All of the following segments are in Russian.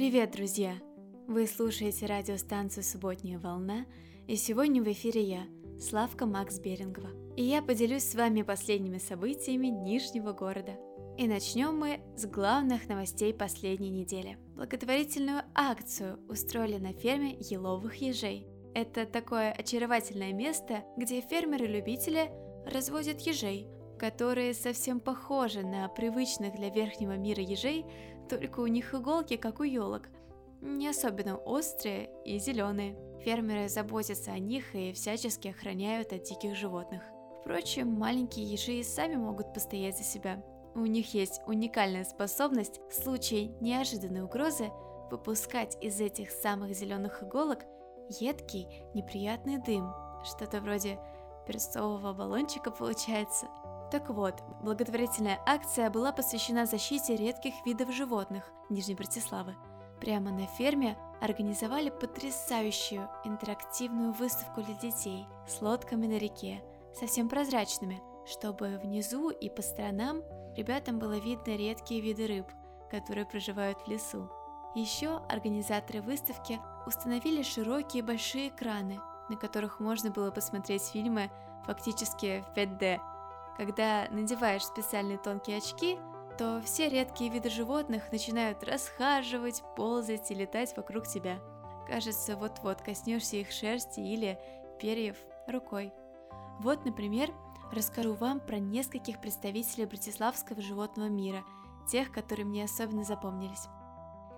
Привет, друзья! Вы слушаете радиостанцию «Субботняя волна», и сегодня в эфире я, Славка Макс Берингова. И я поделюсь с вами последними событиями Нижнего города. И начнем мы с главных новостей последней недели. Благотворительную акцию устроили на ферме еловых ежей. Это такое очаровательное место, где фермеры-любители разводят ежей, которые совсем похожи на привычных для верхнего мира ежей, только у них иголки, как у елок, не особенно острые и зеленые. Фермеры заботятся о них и всячески охраняют от диких животных. Впрочем, маленькие ежи и сами могут постоять за себя. У них есть уникальная способность в случае неожиданной угрозы выпускать из этих самых зеленых иголок едкий неприятный дым, что-то вроде перцового баллончика получается – так вот, благотворительная акция была посвящена защите редких видов животных Нижней Братиславы. Прямо на ферме организовали потрясающую интерактивную выставку для детей с лодками на реке, совсем прозрачными, чтобы внизу и по сторонам ребятам было видно редкие виды рыб, которые проживают в лесу. Еще организаторы выставки установили широкие большие экраны, на которых можно было посмотреть фильмы фактически в 5D когда надеваешь специальные тонкие очки, то все редкие виды животных начинают расхаживать, ползать и летать вокруг тебя. Кажется, вот-вот коснешься их шерсти или перьев рукой. Вот, например, расскажу вам про нескольких представителей братиславского животного мира, тех, которые мне особенно запомнились.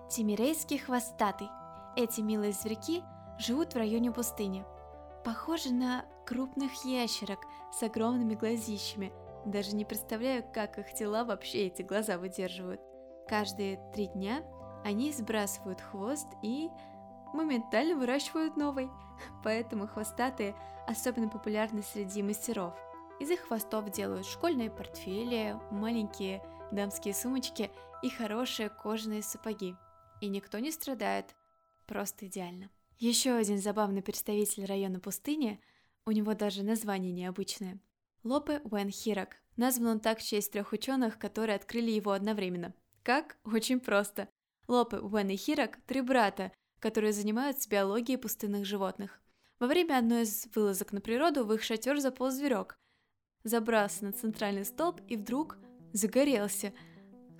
Тимирейский хвостатый. Эти милые зверьки живут в районе пустыни. Похожи на крупных ящерок с огромными глазищами. Даже не представляю, как их тела вообще эти глаза выдерживают. Каждые три дня они сбрасывают хвост и моментально выращивают новый. Поэтому хвостатые особенно популярны среди мастеров. Из их хвостов делают школьные портфели, маленькие дамские сумочки и хорошие кожаные сапоги. И никто не страдает. Просто идеально. Еще один забавный представитель района пустыни – у него даже название необычное. Лопе Уэн Хирак. Назван он так в честь трех ученых, которые открыли его одновременно. Как? Очень просто. Лопе, Уэн и Хирак – три брата, которые занимаются биологией пустынных животных. Во время одной из вылазок на природу в их шатер заполз зверек. Забрался на центральный столб и вдруг загорелся.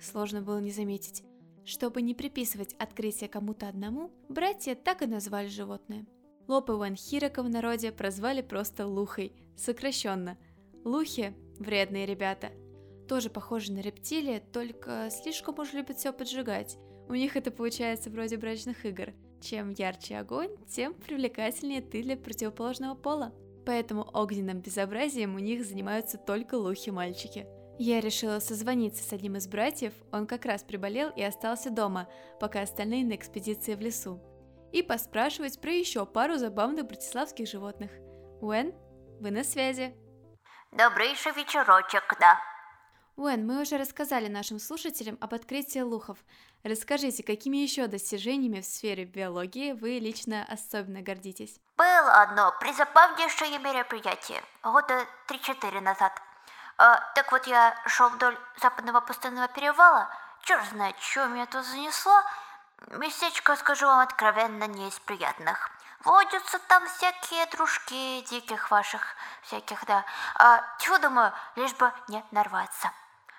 Сложно было не заметить. Чтобы не приписывать открытие кому-то одному, братья так и назвали животное. Лопе Хирака в народе прозвали просто Лухой, сокращенно. Лухи – вредные ребята. Тоже похожи на рептилии, только слишком уж любят все поджигать. У них это получается вроде брачных игр. Чем ярче огонь, тем привлекательнее ты для противоположного пола. Поэтому огненным безобразием у них занимаются только лухи-мальчики. Я решила созвониться с одним из братьев, он как раз приболел и остался дома, пока остальные на экспедиции в лесу и поспрашивать про еще пару забавных братиславских животных. Уэн, вы на связи. Добрейший вечерочек, да. Уэн, мы уже рассказали нашим слушателям об открытии лухов. Расскажите, какими еще достижениями в сфере биологии вы лично особенно гордитесь? Было одно призабавнейшее мероприятие, года 3-4 назад. А, так вот, я шел вдоль западного пустынного перевала, черт знает, что меня тут занесло, Местечко, скажу вам откровенно, не из приятных. Водятся там всякие дружки диких ваших, всяких, да. А, чего думаю, лишь бы не нарваться.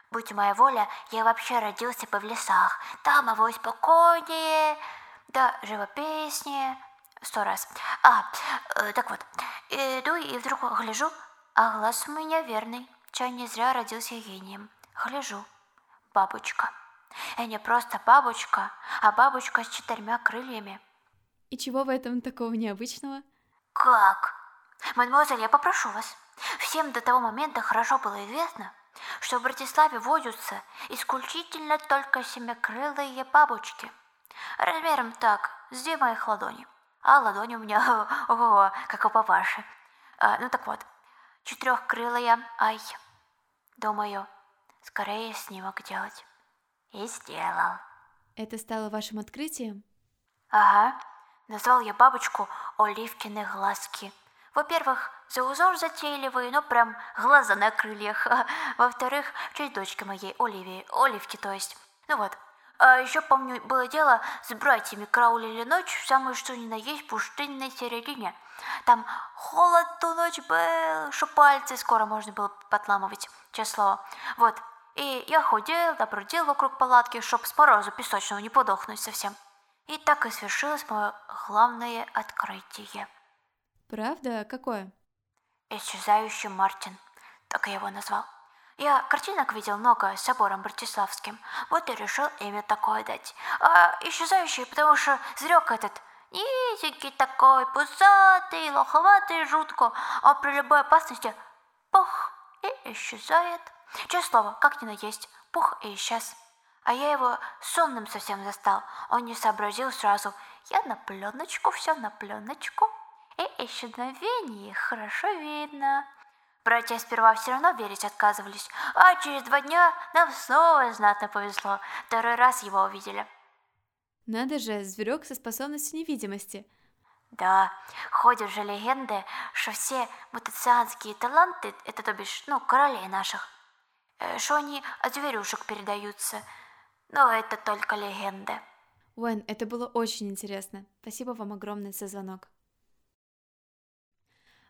Будь моя воля, я вообще родился бы в лесах. Там его спокойнее, да живописнее. Сто раз. А, э, так вот, иду и вдруг гляжу, а глаз у меня верный. Чай не зря родился гением. Гляжу, бабочка. И не просто бабочка, а бабочка с четырьмя крыльями. И чего в этом такого необычного? Как? Мадемуазель, я попрошу вас. Всем до того момента хорошо было известно, что в Братиславе водятся исключительно только семикрылые бабочки. Размером так, с две моих ладони. А ладони у меня, ого, как у папаши. А, ну так вот, четырехкрылая, ай. Думаю, скорее снимок делать. И сделал. Это стало вашим открытием? Ага. Назвал я бабочку Оливкины глазки. Во-первых, за узор затейливый, но прям глаза на крыльях. Во-вторых, в честь дочки моей Оливии, Оливки, то есть. Ну вот, А еще помню, было дело с братьями караулили ночь в самую что ни на есть пустынной середине. Там холод ту ночь был, что пальцы скоро можно было подламывать, честное слово. Вот, и я ходил, добрудил вокруг палатки, чтоб с морозу песочного не подохнуть совсем. И так и свершилось мое главное открытие. Правда? Какое? Исчезающий Мартин, так я его назвал. Я картинок видел много с собором Братиславским, вот и решил имя такое дать. А исчезающий, потому что зрек этот низенький такой, пузатый, лоховатый, жутко, а при любой опасности пух и исчезает. Честное слово, как ни наесть, пух и исчез. А я его сонным совсем застал, он не сообразил сразу. Я на пленочку, все на пленочку. И исчезновение хорошо видно. Братья сперва все равно верить отказывались, а через два дня нам снова знатно повезло. Второй раз его увидели. Надо же, зверек со способностью невидимости. Да, ходят же легенды, что все мутацианские таланты, это то бишь, ну, королей наших, что они от зверюшек передаются. Но это только легенды. Уэн, это было очень интересно. Спасибо вам огромное за звонок.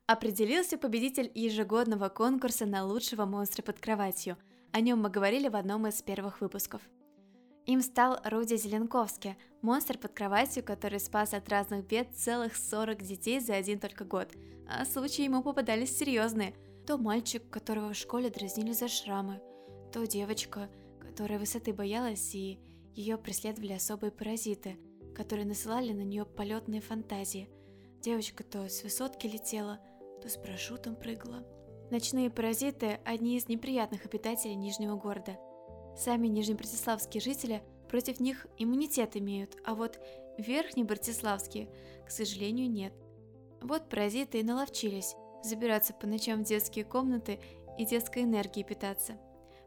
Определился победитель ежегодного конкурса на лучшего монстра под кроватью. О нем мы говорили в одном из первых выпусков. Им стал Руди Зеленковский, монстр под кроватью, который спас от разных бед целых 40 детей за один только год. А случаи ему попадались серьезные. То мальчик, которого в школе дразнили за шрамы, то девочка, которая высоты боялась и ее преследовали особые паразиты, которые насылали на нее полетные фантазии. Девочка то с высотки летела, то с парашютом прыгала. Ночные паразиты – одни из неприятных обитателей Нижнего города. Сами нижнебратиславские жители против них иммунитет имеют, а вот верхние братиславские, к сожалению, нет. Вот паразиты и наловчились забираться по ночам в детские комнаты и детской энергией питаться.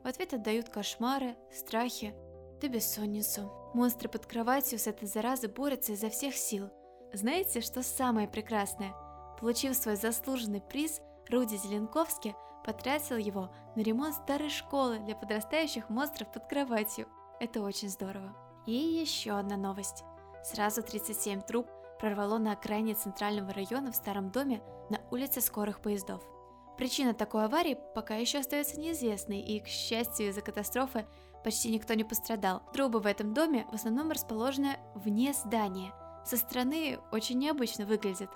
В ответ отдают кошмары, страхи, да бессонницу. Монстры под кроватью с этой заразой борются изо всех сил. Знаете, что самое прекрасное – Получив свой заслуженный приз, Руди Зеленковский потратил его на ремонт старой школы для подрастающих монстров под кроватью. Это очень здорово. И еще одна новость. Сразу 37 труб прорвало на окраине центрального района в старом доме на улице скорых поездов. Причина такой аварии пока еще остается неизвестной, и, к счастью, из-за катастрофы почти никто не пострадал. Трубы в этом доме в основном расположены вне здания. Со стороны очень необычно выглядит.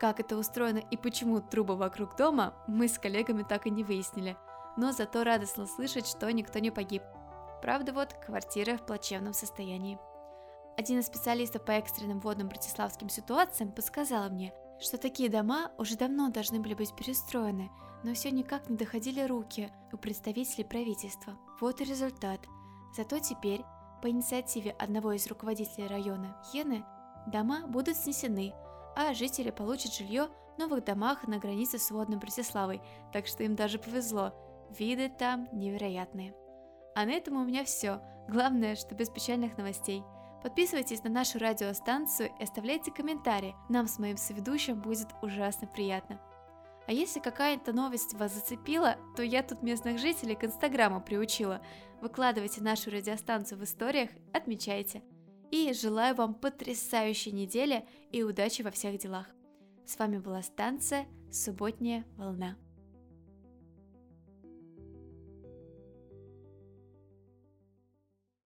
Как это устроено и почему трубы вокруг дома, мы с коллегами так и не выяснили, но зато радостно слышать, что никто не погиб. Правда вот, квартира в плачевном состоянии. Один из специалистов по экстренным водным братиславским ситуациям подсказал мне, что такие дома уже давно должны были быть перестроены, но все никак не доходили руки у представителей правительства. Вот и результат. Зато теперь, по инициативе одного из руководителей района Йены, дома будут снесены, а жители получат жилье в новых домах на границе с водным Братиславой, так что им даже повезло. Виды там невероятные. А на этом у меня все. Главное, что без печальных новостей. Подписывайтесь на нашу радиостанцию и оставляйте комментарии. Нам с моим соведущим будет ужасно приятно. А если какая-то новость вас зацепила, то я тут местных жителей к инстаграму приучила. Выкладывайте нашу радиостанцию в историях, отмечайте и желаю вам потрясающей недели и удачи во всех делах. С вами была станция «Субботняя волна».